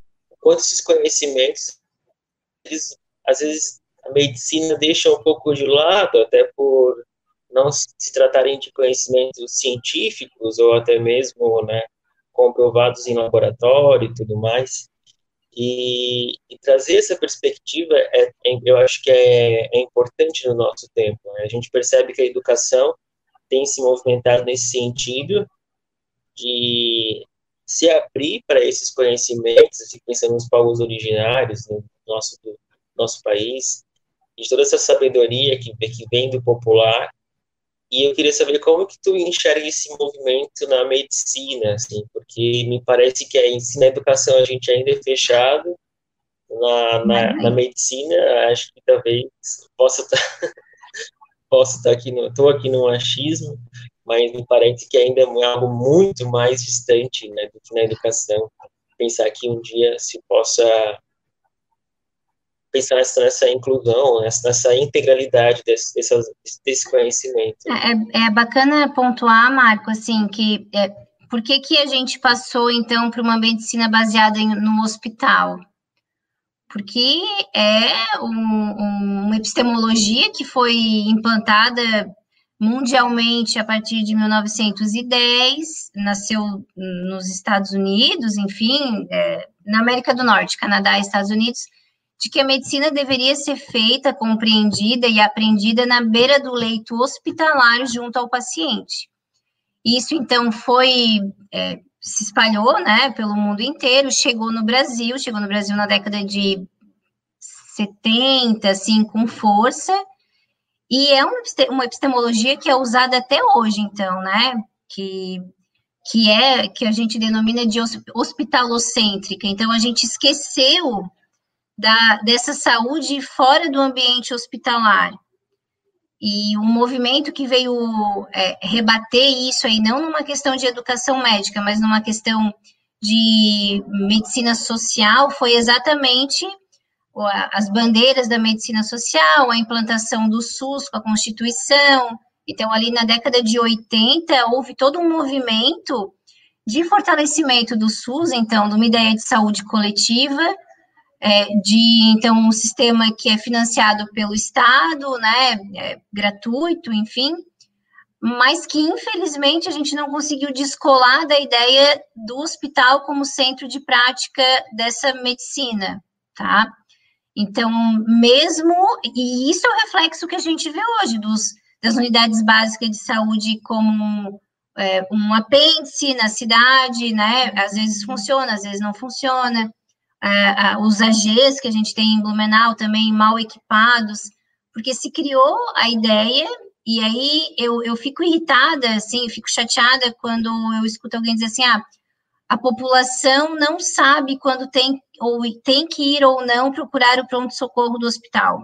quanto esses conhecimentos, eles, às vezes a medicina deixa um pouco de lado, até por não se tratarem de conhecimentos científicos ou até mesmo, né, comprovados em laboratório e tudo mais. E, e, trazer essa perspectiva, é, é, eu acho que é, é importante no nosso tempo. Né? A gente percebe que a educação tem se movimentado nesse sentido de se abrir para esses conhecimentos, pensando nos povos originários né, do nosso, do nosso país, de toda essa sabedoria que, que vem do popular, e eu queria saber como que tu enxerga esse movimento na medicina, assim, porque me parece que a ensino a educação a gente ainda é fechado, na, na, na medicina acho que talvez possa estar tá, possa estar tá aqui estou aqui no achismo, mas me parece que ainda é algo muito mais distante, né, do que na educação. Pensar que um dia se possa pensar nessa, nessa inclusão, nessa, nessa integralidade desse, desse, conhecimento. É, é bacana pontuar, Marco, assim, que é, por que, que a gente passou, então, para uma medicina baseada em, no hospital? Porque é um, um, uma epistemologia que foi implantada mundialmente a partir de 1910, nasceu nos Estados Unidos, enfim, é, na América do Norte, Canadá e Estados Unidos, de que a medicina deveria ser feita, compreendida e aprendida na beira do leito hospitalar junto ao paciente. Isso, então, foi, é, se espalhou, né, pelo mundo inteiro, chegou no Brasil, chegou no Brasil na década de 70, assim, com força, e é uma epistemologia que é usada até hoje, então, né, que, que é, que a gente denomina de hospitalocêntrica, então a gente esqueceu da, dessa saúde fora do ambiente hospitalar. E um movimento que veio é, rebater isso aí, não numa questão de educação médica, mas numa questão de medicina social, foi exatamente as bandeiras da medicina social, a implantação do SUS com a Constituição. Então, ali na década de 80, houve todo um movimento de fortalecimento do SUS, então, de uma ideia de saúde coletiva, é, de então um sistema que é financiado pelo Estado, né, é, gratuito, enfim, mas que infelizmente a gente não conseguiu descolar da ideia do hospital como centro de prática dessa medicina, tá? Então, mesmo, e isso é o reflexo que a gente vê hoje dos, das unidades básicas de saúde como é, um apêndice na cidade, né? Às vezes funciona, às vezes não funciona os AGs que a gente tem em Blumenau também mal equipados porque se criou a ideia, e aí eu, eu fico irritada, assim, fico chateada quando eu escuto alguém dizer assim, ah, a população não sabe quando tem ou tem que ir ou não procurar o pronto-socorro do hospital.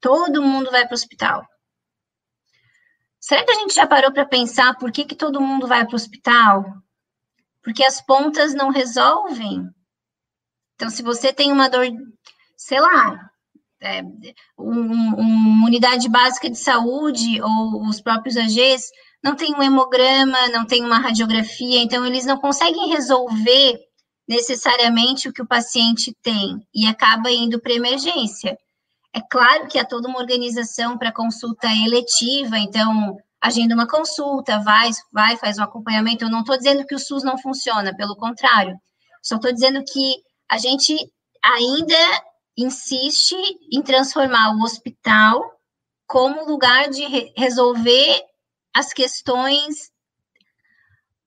Todo mundo vai para o hospital. Será que a gente já parou para pensar por que, que todo mundo vai para o hospital? Porque as pontas não resolvem. Então, se você tem uma dor, sei lá, é, um, uma unidade básica de saúde ou os próprios AGs, não tem um hemograma, não tem uma radiografia, então eles não conseguem resolver necessariamente o que o paciente tem e acaba indo para emergência. É claro que há toda uma organização para consulta eletiva, então agenda uma consulta, vai, vai, faz um acompanhamento. Eu não estou dizendo que o SUS não funciona, pelo contrário. Só estou dizendo que a gente ainda insiste em transformar o hospital como lugar de re resolver as questões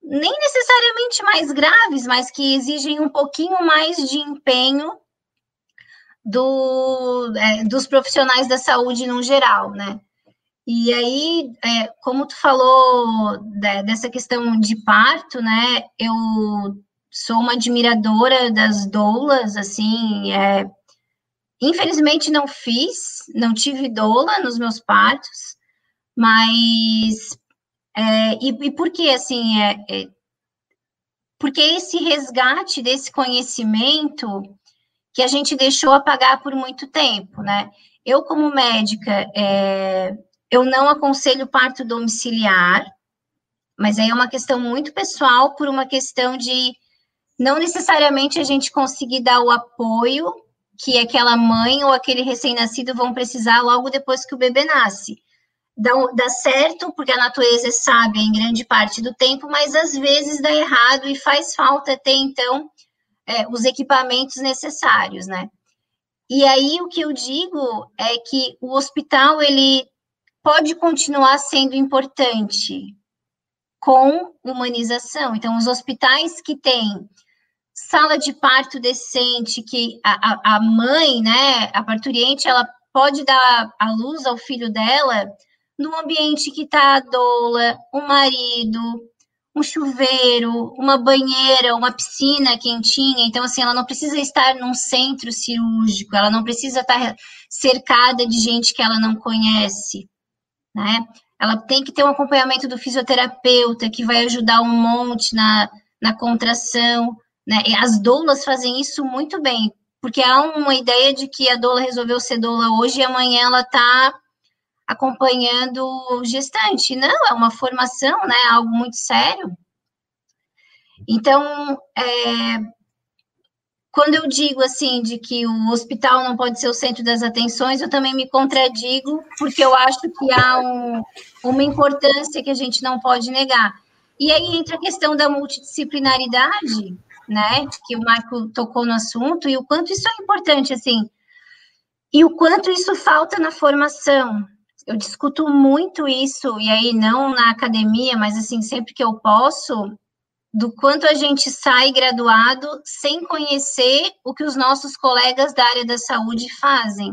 nem necessariamente mais graves, mas que exigem um pouquinho mais de empenho do, é, dos profissionais da saúde no geral, né? E aí, é, como tu falou de, dessa questão de parto, né? Eu sou uma admiradora das doulas, assim, é, infelizmente não fiz, não tive doula nos meus partos, mas é, e, e por que assim é, é, porque esse resgate desse conhecimento que a gente deixou apagar por muito tempo, né? Eu, como médica, é, eu não aconselho parto domiciliar, mas aí é uma questão muito pessoal, por uma questão de não necessariamente a gente conseguir dar o apoio que aquela mãe ou aquele recém-nascido vão precisar logo depois que o bebê nasce. Dá, dá certo, porque a natureza é sábia em grande parte do tempo, mas às vezes dá errado e faz falta ter, então, é, os equipamentos necessários, né? E aí o que eu digo é que o hospital ele pode continuar sendo importante com humanização. Então, os hospitais que têm sala de parto decente, que a, a, mãe, né, a parturiente, ela pode dar a luz ao filho dela no ambiente que está a doula, o marido, um chuveiro, uma banheira, uma piscina quentinha. Então, assim, ela não precisa estar num centro cirúrgico, ela não precisa estar cercada de gente que ela não conhece, né? Ela tem que ter um acompanhamento do fisioterapeuta, que vai ajudar um monte na, na contração, né? E as doulas fazem isso muito bem, porque há uma ideia de que a doula resolveu ser doula hoje e amanhã ela está acompanhando gestante. Não, é uma formação, né? Algo muito sério. Então, é, quando eu digo assim de que o hospital não pode ser o centro das atenções, eu também me contradigo, porque eu acho que há um, uma importância que a gente não pode negar. E aí entra a questão da multidisciplinaridade, né? Que o Marco tocou no assunto, e o quanto isso é importante, assim, e o quanto isso falta na formação, eu discuto muito isso, e aí não na academia, mas assim, sempre que eu posso, do quanto a gente sai graduado sem conhecer o que os nossos colegas da área da saúde fazem,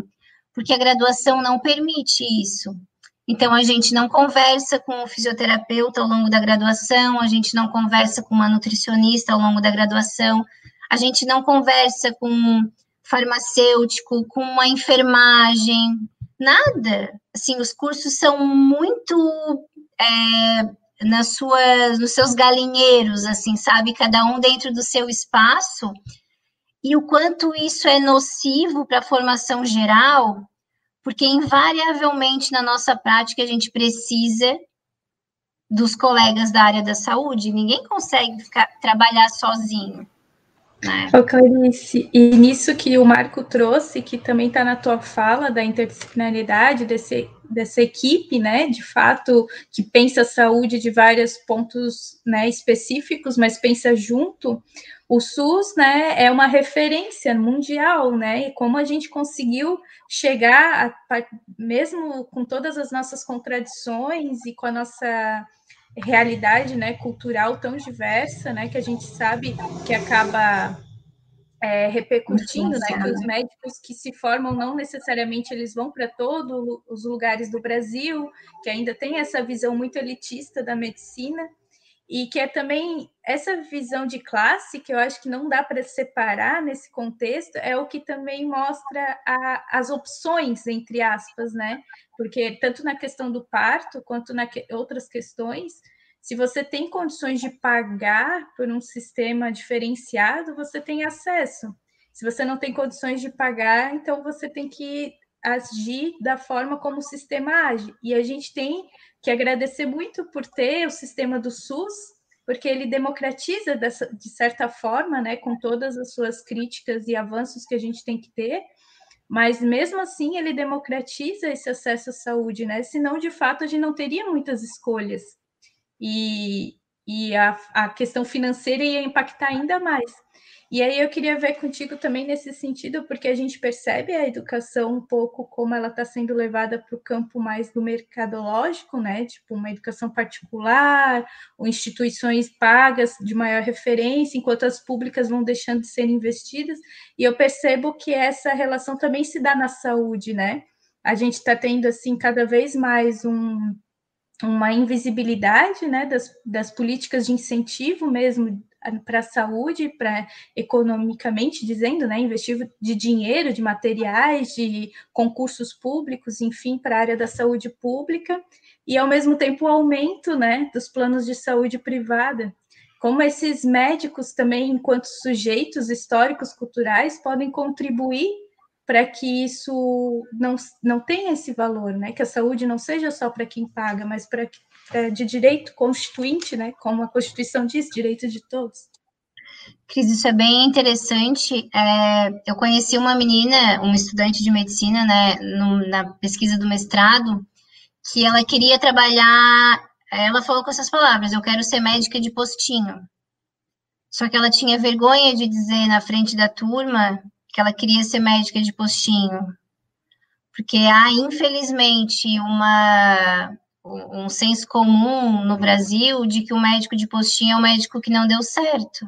porque a graduação não permite isso. Então, a gente não conversa com o fisioterapeuta ao longo da graduação, a gente não conversa com uma nutricionista ao longo da graduação, a gente não conversa com um farmacêutico, com uma enfermagem, Nada. Assim, os cursos são muito é, nas suas, nos seus galinheiros, assim, sabe? Cada um dentro do seu espaço. E o quanto isso é nocivo para a formação geral, porque invariavelmente na nossa prática a gente precisa dos colegas da área da saúde, ninguém consegue ficar, trabalhar sozinho. Né? Ô, Clarice, e nisso que o Marco trouxe, que também está na tua fala da interdisciplinaridade desse, dessa equipe, né, de fato, que pensa a saúde de vários pontos né, específicos, mas pensa junto, o SUS né, é uma referência mundial, né? E como a gente conseguiu chegar, a, mesmo com todas as nossas contradições e com a nossa realidade né, cultural tão diversa, né, que a gente sabe que acaba é, repercutindo, né, que os médicos que se formam não necessariamente eles vão para todos os lugares do Brasil, que ainda tem essa visão muito elitista da medicina e que é também essa visão de classe que eu acho que não dá para separar nesse contexto é o que também mostra a, as opções entre aspas, né? Porque tanto na questão do parto quanto na que, outras questões se você tem condições de pagar por um sistema diferenciado, você tem acesso. Se você não tem condições de pagar, então você tem que agir da forma como o sistema age. E a gente tem que agradecer muito por ter o sistema do SUS, porque ele democratiza dessa, de certa forma, né, com todas as suas críticas e avanços que a gente tem que ter, mas mesmo assim ele democratiza esse acesso à saúde, né? Senão, de fato, a gente não teria muitas escolhas e, e a, a questão financeira ia impactar ainda mais. E aí eu queria ver contigo também nesse sentido, porque a gente percebe a educação um pouco como ela está sendo levada para o campo mais do mercadológico, né? Tipo, uma educação particular, ou instituições pagas de maior referência, enquanto as públicas vão deixando de ser investidas. E eu percebo que essa relação também se dá na saúde, né? A gente está tendo, assim, cada vez mais um uma invisibilidade né, das, das políticas de incentivo mesmo para a saúde, para economicamente dizendo, né, investir de dinheiro, de materiais, de concursos públicos, enfim, para a área da saúde pública, e ao mesmo tempo o aumento, né, dos planos de saúde privada. Como esses médicos também, enquanto sujeitos históricos culturais, podem contribuir para que isso não, não tenha esse valor, né? Que a saúde não seja só para quem paga, mas para de direito constituinte, né? Como a Constituição diz, direito de todos. Cris, isso é bem interessante. É, eu conheci uma menina, uma estudante de medicina, né, no, na pesquisa do mestrado, que ela queria trabalhar. Ela falou com essas palavras: eu quero ser médica de postinho. Só que ela tinha vergonha de dizer na frente da turma que ela queria ser médica de postinho, porque há, infelizmente, uma, um senso comum no Brasil de que o médico de postinho é um médico que não deu certo.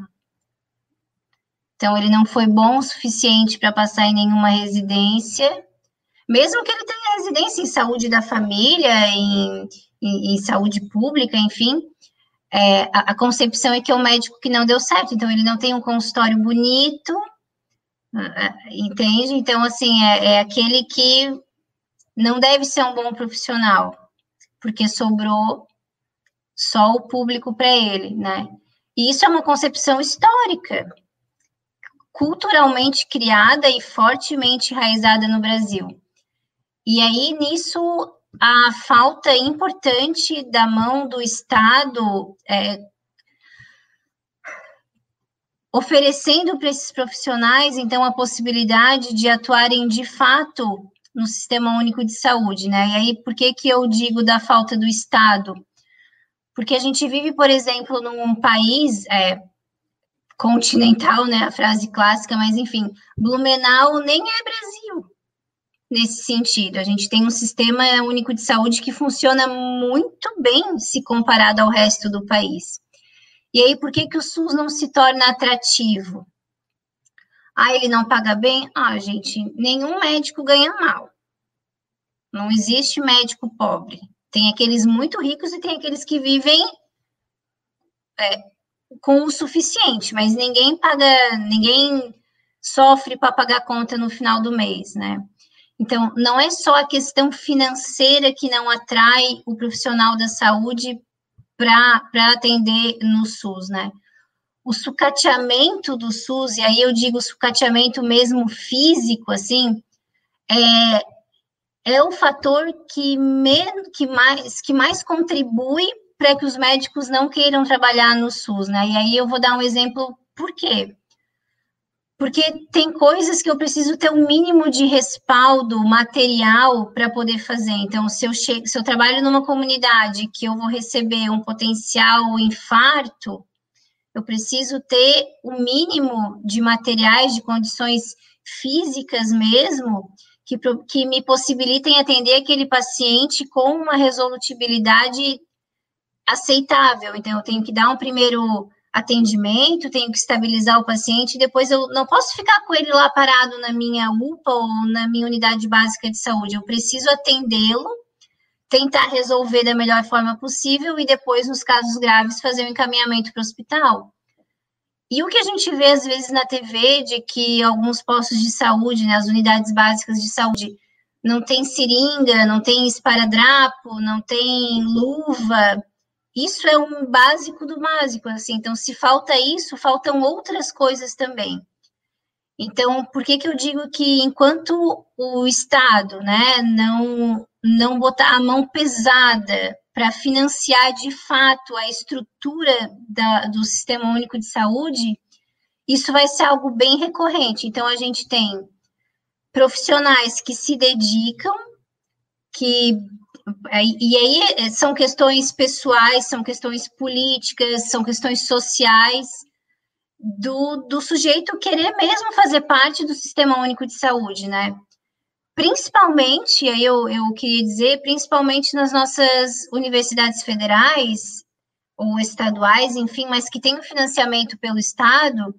Então, ele não foi bom o suficiente para passar em nenhuma residência, mesmo que ele tenha residência em saúde da família, em, em, em saúde pública, enfim, é, a, a, concepção é que é um médico que não deu certo. Então, ele não tem um consultório bonito, Entende? Então, assim, é, é aquele que não deve ser um bom profissional, porque sobrou só o público para ele, né? E isso é uma concepção histórica, culturalmente criada e fortemente enraizada no Brasil. E aí, nisso, a falta importante da mão do Estado é, oferecendo para esses profissionais, então, a possibilidade de atuarem de fato no Sistema Único de Saúde, né? E aí, por que, que eu digo da falta do Estado? Porque a gente vive, por exemplo, num país é, continental, né? A frase clássica, mas enfim, Blumenau nem é Brasil nesse sentido. A gente tem um sistema único de saúde que funciona muito bem se comparado ao resto do país. E aí, por que, que o SUS não se torna atrativo? Ah, ele não paga bem? Ah, gente, nenhum médico ganha mal. Não existe médico pobre. Tem aqueles muito ricos e tem aqueles que vivem é, com o suficiente, mas ninguém paga, ninguém sofre para pagar conta no final do mês, né? Então, não é só a questão financeira que não atrai o profissional da saúde para atender no SUS, né? O sucateamento do SUS, e aí eu digo sucateamento mesmo físico, assim, é, é o fator que, men que, mais, que mais contribui para que os médicos não queiram trabalhar no SUS, né? E aí eu vou dar um exemplo, por quê? porque tem coisas que eu preciso ter um mínimo de respaldo material para poder fazer. Então, se eu, chego, se eu trabalho numa comunidade que eu vou receber um potencial infarto, eu preciso ter o mínimo de materiais, de condições físicas mesmo, que, que me possibilitem atender aquele paciente com uma resolutibilidade aceitável. Então, eu tenho que dar um primeiro atendimento, tenho que estabilizar o paciente, depois eu não posso ficar com ele lá parado na minha UPA ou na minha unidade básica de saúde. Eu preciso atendê-lo, tentar resolver da melhor forma possível e depois, nos casos graves, fazer o um encaminhamento para o hospital. E o que a gente vê às vezes na TV de que alguns postos de saúde, né, as unidades básicas de saúde, não tem seringa, não tem esparadrapo, não tem luva, isso é um básico do básico, assim. Então, se falta isso, faltam outras coisas também. Então, por que que eu digo que enquanto o Estado, né, não não botar a mão pesada para financiar de fato a estrutura da, do Sistema Único de Saúde, isso vai ser algo bem recorrente. Então, a gente tem profissionais que se dedicam, que e aí eh, são questões pessoais, são questões políticas, são questões sociais do, do sujeito querer mesmo fazer parte do sistema único de saúde, né? Principalmente, aí eu, eu queria dizer, principalmente nas nossas universidades federais ou estaduais, enfim, mas que tem o financiamento pelo Estado,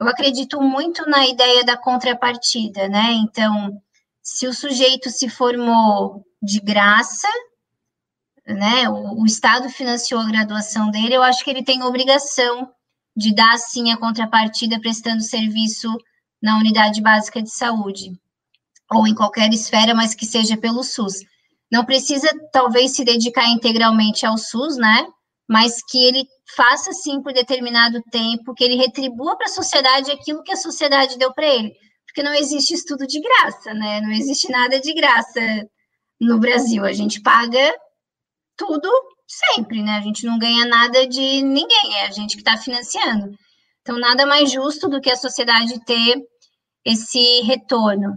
eu acredito muito na ideia da contrapartida, né? Então, se o sujeito se formou de graça, né? O, o, Estado financiou a graduação dele, eu acho que ele tem obrigação de dar sim a contrapartida prestando serviço na unidade básica de saúde ou em qualquer esfera, mas que seja pelo SUS. Não precisa talvez se dedicar integralmente ao SUS, né? Mas que ele faça sim por determinado tempo, que ele retribua para a sociedade aquilo que a sociedade deu para ele, porque não existe estudo de graça, né? Não existe nada de graça no Brasil. A gente paga tudo sempre, né? A gente não ganha nada de ninguém, é a gente que está financiando. Então, nada mais justo do que a sociedade ter esse retorno.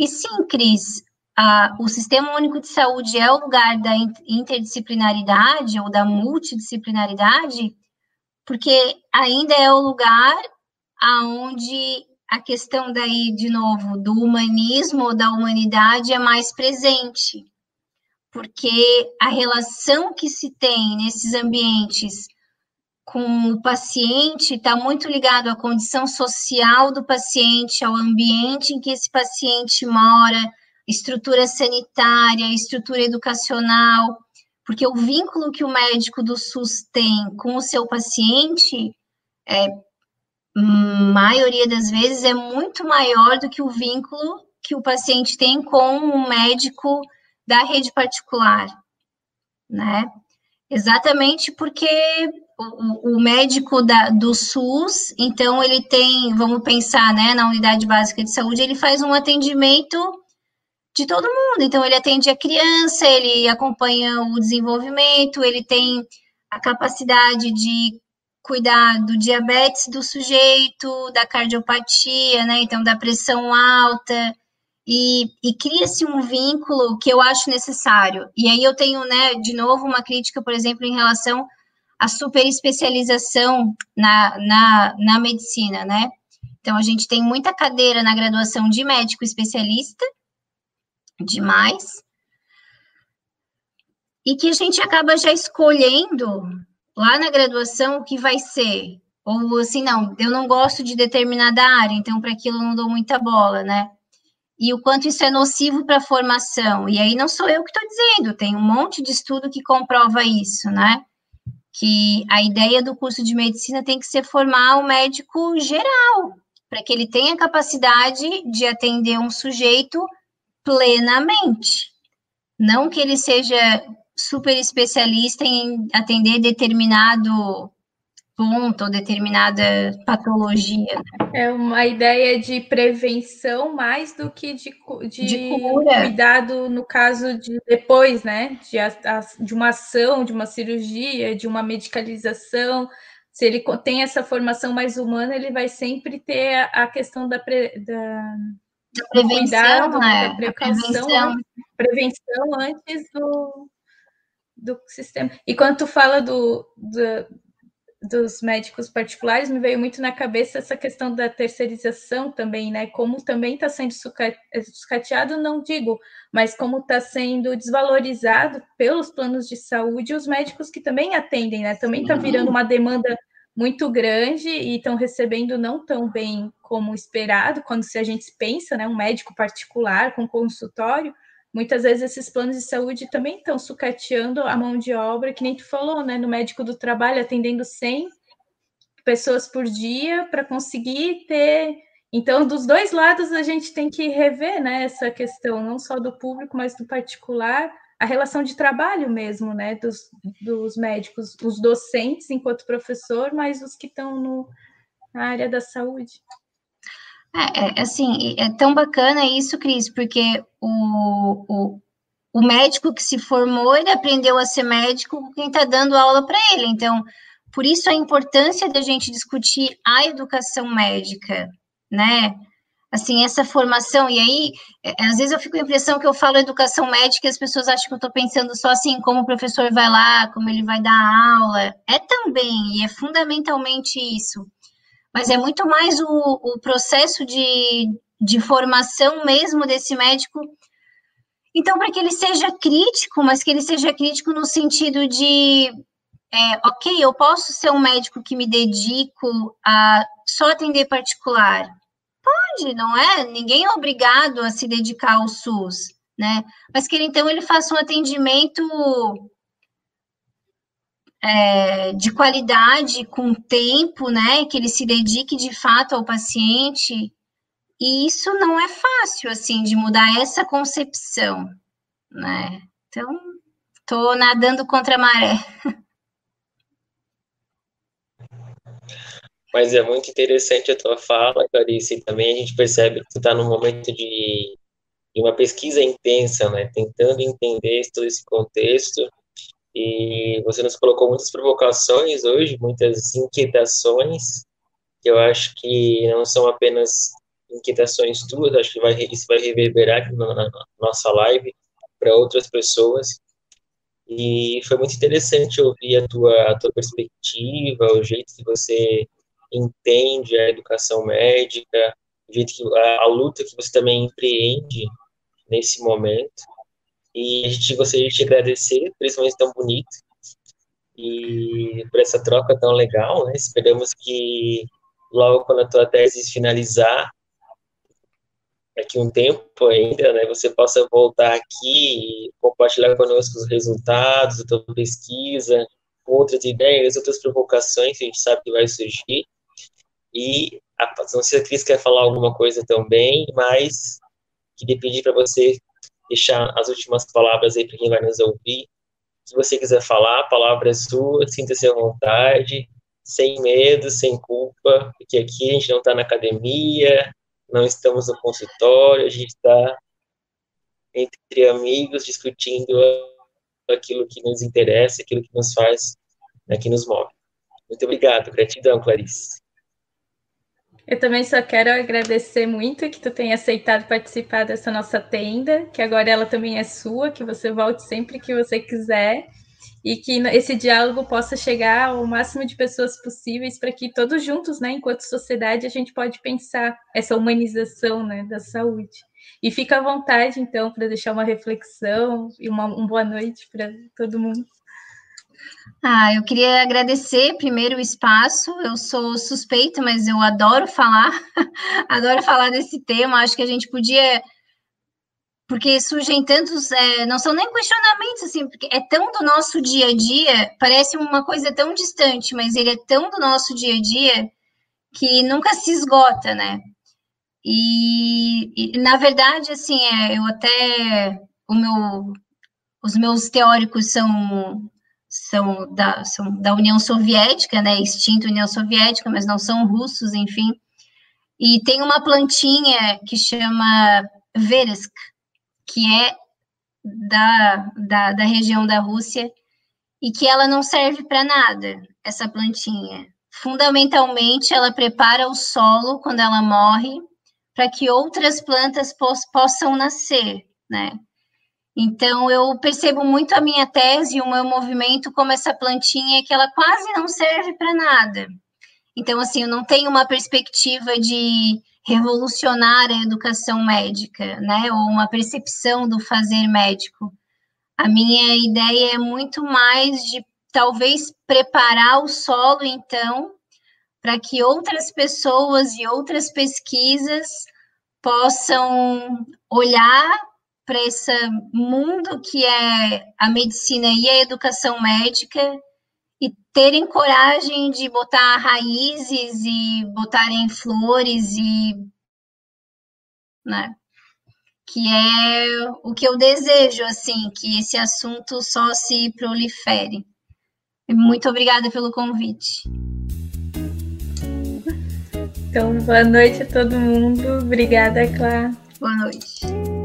E sim, Cris, a, o Sistema Único de Saúde é o lugar da interdisciplinaridade ou da multidisciplinaridade, porque ainda é o lugar aonde a questão daí, de novo, do humanismo ou da humanidade é mais presente, porque a relação que se tem nesses ambientes com o paciente está muito ligado à condição social do paciente, ao ambiente em que esse paciente mora, estrutura sanitária, estrutura educacional, porque o vínculo que o médico do SUS tem com o seu paciente é maioria das vezes é muito maior do que o vínculo que o paciente tem com o médico da rede particular, né? Exatamente porque o, médico da, do SUS, então ele tem, vamos pensar, né, na unidade básica de saúde, ele faz um atendimento de todo mundo. Então ele atende a criança, ele acompanha o desenvolvimento, ele tem a capacidade de cuidar do diabetes do sujeito, da cardiopatia, né? Então, da pressão alta. E, e cria-se um vínculo que eu acho necessário. E aí eu tenho, né, de novo, uma crítica, por exemplo, em relação à superespecialização na, na, na medicina, né? Então, a gente tem muita cadeira na graduação de médico especialista, demais, e que a gente acaba já escolhendo lá na graduação o que vai ser. Ou assim, não, eu não gosto de determinada área, então para aquilo eu não dou muita bola, né? E o quanto isso é nocivo para a formação. E aí não sou eu que estou dizendo, tem um monte de estudo que comprova isso, né? Que a ideia do curso de medicina tem que ser formar o médico geral, para que ele tenha capacidade de atender um sujeito plenamente. Não que ele seja super especialista em atender determinado ponto ou determinada patologia. É uma ideia de prevenção mais do que de, de, de cuidado no caso de depois, né? De, de uma ação, de uma cirurgia, de uma medicalização. Se ele tem essa formação mais humana, ele vai sempre ter a, a questão da, pre, da, da prevenção, cuidado, né? da prevenção, prevenção antes do, do sistema. E quando tu fala do, do, dos médicos particulares, me veio muito na cabeça essa questão da terceirização também, né? Como também está sendo sucateado, não digo, mas como está sendo desvalorizado pelos planos de saúde os médicos que também atendem, né? Também está virando uma demanda muito grande e estão recebendo não tão bem como esperado, quando se a gente pensa, né, um médico particular com consultório, muitas vezes esses planos de saúde também estão sucateando a mão de obra, que nem tu falou, né, no médico do trabalho atendendo 100 pessoas por dia para conseguir ter. Então, dos dois lados a gente tem que rever, né, essa questão, não só do público, mas do particular, a relação de trabalho mesmo, né, dos, dos médicos, os docentes enquanto professor, mas os que estão na área da saúde. É, é, assim, é tão bacana isso, Cris, porque o, o, o médico que se formou, ele aprendeu a ser médico com quem está dando aula para ele. Então, por isso a importância da gente discutir a educação médica, né? Assim, essa formação, e aí, é, às vezes eu fico com a impressão que eu falo educação médica e as pessoas acham que eu estou pensando só assim, como o professor vai lá, como ele vai dar aula. É também, e é fundamentalmente isso mas é muito mais o, o processo de, de formação mesmo desse médico. Então, para que ele seja crítico, mas que ele seja crítico no sentido de, é, ok, eu posso ser um médico que me dedico a só atender particular. Pode, não é? Ninguém é obrigado a se dedicar ao SUS, né? Mas que ele, então ele faça um atendimento é, de qualidade, com tempo, né? Que ele se dedique de fato ao paciente. E isso não é fácil, assim, de mudar essa concepção, né? Então, estou nadando contra a maré. Mas é muito interessante a tua fala, Clarice, e também a gente percebe que tu está num momento de, de uma pesquisa intensa, né? Tentando entender todo esse contexto e você nos colocou muitas provocações hoje, muitas inquietações, que eu acho que não são apenas inquietações tuas, acho que vai, isso vai reverberar na, na nossa live para outras pessoas. E foi muito interessante ouvir a tua, a tua perspectiva, o jeito que você entende a educação médica, o jeito que a, a luta que você também empreende nesse momento. E a gente gostaria de te agradecer por esse momento tão bonito e por essa troca tão legal, né? Esperamos que logo quando a tua tese finalizar, daqui um tempo ainda, né, você possa voltar aqui e compartilhar conosco os resultados da tua pesquisa, outras ideias, outras provocações que a gente sabe que vai surgir. E a, não sei se a Cris quer falar alguma coisa também, mas queria pedir para você deixar as últimas palavras aí para quem vai nos ouvir. Se você quiser falar, a palavra é sua, sinta-se à vontade, sem medo, sem culpa, porque aqui a gente não está na academia, não estamos no consultório, a gente está entre amigos discutindo aquilo que nos interessa, aquilo que nos faz, né, que nos move. Muito obrigado, gratidão, Clarice. Eu também só quero agradecer muito que tu tenha aceitado participar dessa nossa tenda, que agora ela também é sua, que você volte sempre que você quiser e que esse diálogo possa chegar ao máximo de pessoas possíveis para que todos juntos, né, enquanto sociedade, a gente pode pensar essa humanização, né, da saúde. E fica à vontade, então, para deixar uma reflexão e uma, uma boa noite para todo mundo. Ah, eu queria agradecer primeiro o espaço. Eu sou suspeita, mas eu adoro falar, adoro falar desse tema. Acho que a gente podia, porque surgem tantos, é, não são nem questionamentos assim, porque é tão do nosso dia a dia, parece uma coisa tão distante, mas ele é tão do nosso dia a dia que nunca se esgota, né? E, e na verdade, assim, é, eu até o meu, os meus teóricos são são da, são da União Soviética, né, extinta União Soviética, mas não são russos, enfim. E tem uma plantinha que chama Veresk, que é da, da, da região da Rússia, e que ela não serve para nada, essa plantinha. Fundamentalmente, ela prepara o solo quando ela morre para que outras plantas possam nascer, né? Então, eu percebo muito a minha tese e o meu movimento como essa plantinha que ela quase não serve para nada. Então, assim, eu não tenho uma perspectiva de revolucionar a educação médica, né, ou uma percepção do fazer médico. A minha ideia é muito mais de talvez preparar o solo, então, para que outras pessoas e outras pesquisas possam olhar para esse mundo que é a medicina e a educação médica e terem coragem de botar raízes e botarem flores e né? Que é o que eu desejo, assim, que esse assunto só se prolifere. Muito obrigada pelo convite. Então, boa noite a todo mundo. Obrigada, Clara. Boa noite.